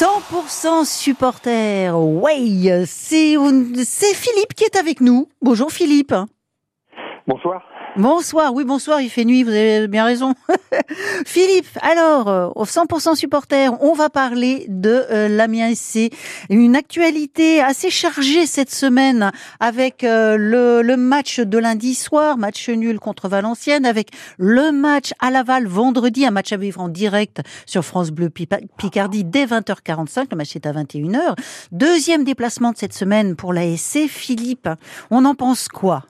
100% supporter, ouais, c'est c'est Philippe qui est avec nous. Bonjour Philippe. Bonsoir. Bonsoir, oui bonsoir, il fait nuit, vous avez bien raison. Philippe, alors, euh, au 100% supporter, on va parler de euh, l'Amiens SC. Une actualité assez chargée cette semaine avec euh, le, match de lundi soir, match nul contre Valenciennes, avec le match à Laval vendredi, un match à vivre en direct sur France Bleu Picardie dès 20h45, le match est à 21h. Deuxième déplacement de cette semaine pour la SC. Philippe, on en pense quoi?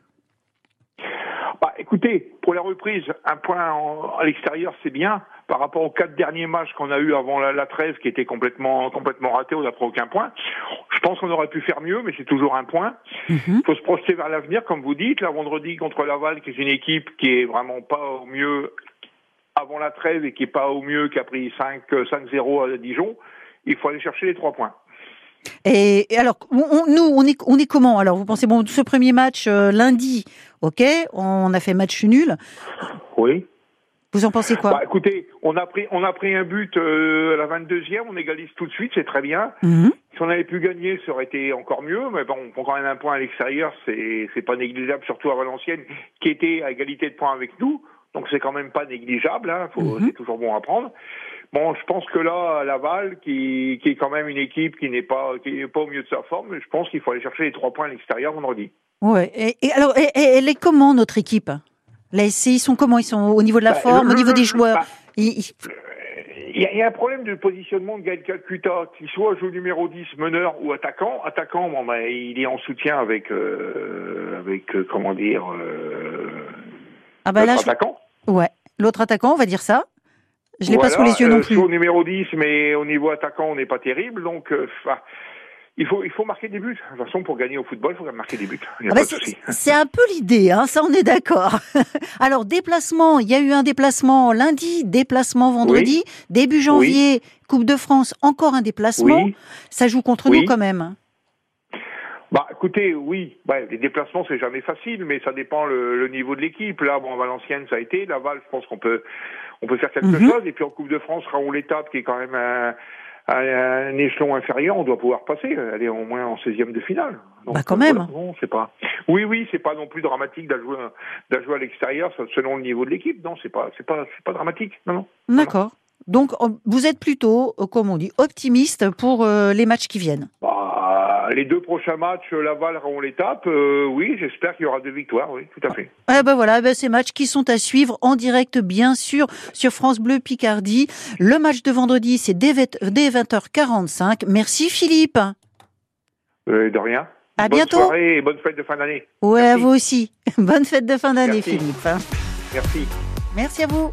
Écoutez, pour la reprise, un point à l'extérieur, c'est bien. Par rapport aux quatre derniers matchs qu'on a eu avant la, la, trêve, qui était complètement complètement raté, on n'a pris aucun point. Je pense qu'on aurait pu faire mieux, mais c'est toujours un point. Il mm-hmm. faut se projeter vers l'avenir, comme vous dites. La vendredi contre Laval, qui est une équipe qui est vraiment pas au mieux avant la trêve et qui est pas au mieux, qui a pris 5-0 à Dijon. Il faut aller chercher les trois points. Et, alors, on, nous, on est, on est comment Alors, vous pensez, bon, ce premier match euh, lundi, ok, on a fait match nul. Oui. Vous en pensez quoi? Bah, Écoutez, on a pris, on a pris un but euh, à la 22e, on égalise tout de suite, c'est très bien. Mhm. Si on avait pu gagner, ça aurait été encore mieux, mais bon, on prend quand même un point à l'extérieur, c'est pas négligeable, surtout à Valenciennes, qui était à égalité de points avec nous, donc c'est quand même pas négligeable, hein, mhm. c'est toujours bon à prendre. Bon, je pense que là, Laval, qui, qui est quand même une équipe qui n'est pas, qui n'est pas au mieux de sa forme, je pense qu'il faut aller chercher les trois points à l'extérieur vendredi. Ouais. Et, alors, elle est comment notre équipe? Là, ils sont comment? Ils sont au niveau de la bah, forme, au niveau des joueurs? bah, il, y a, un problème de positionnement de Gaël Calcutta, qu'il soit jeu numéro 10, meneur ou attaquant. Attaquant, bon, bah, il est en soutien avec, euh, avec euh, comment dire, euh, ah bah l'autre attaquant. Ouais, l'autre attaquant, on va dire ça. Je l'ai pas sous les yeux non plus. Au numéro 10, mais au niveau attaquant, on n'est pas terrible. Donc, euh, il faut, il faut marquer des buts. De toute façon, pour gagner au football, il faut marquer des buts. Ah bah c'est un peu l'idée, hein, ça on est d'accord. Alors, déplacement, il y a eu un déplacement lundi, déplacement vendredi, début janvier, Coupe de France, encore un déplacement. Ça joue contre nous quand même. Bah, écoutez, oui, bah, les déplacements c'est jamais facile, mais ça dépend le, le niveau de l'équipe. Là, bon, Valenciennes ça a été, Laval, je pense qu'on peut, on peut faire quelque mhm. chose. Et puis en Coupe de France, Raoul l'étape qui est quand même un, un, échelon inférieur, on doit pouvoir passer, aller au moins en 16e de finale. Donc, bah quand même. bon, c'est pas. Oui, oui, c'est pas non plus dramatique d'ajouer jouer, à l'extérieur selon le niveau de l'équipe. Non, c'est pas, c'est pas, c'est pas dramatique. Non, non. D'accord. Donc, vous êtes plutôt, euh, comme on dit, optimiste pour euh, les matchs qui viennent. Bah, les deux prochains matchs, Laval on l'étape. Euh, oui, j'espère qu'il y aura deux victoires, oui, tout à fait. Eh ben voilà, ben ces matchs qui sont à suivre en direct, bien sûr, sur France Bleu Picardie. Le match de vendredi, c'est dès 20h45. Merci Philippe. Euh, de rien. À bonne bientôt. Soirée et bonne fête de fin d'année. Ouais, à vous aussi. Bonne fête de fin d'année, Philippe. Merci. Merci à vous.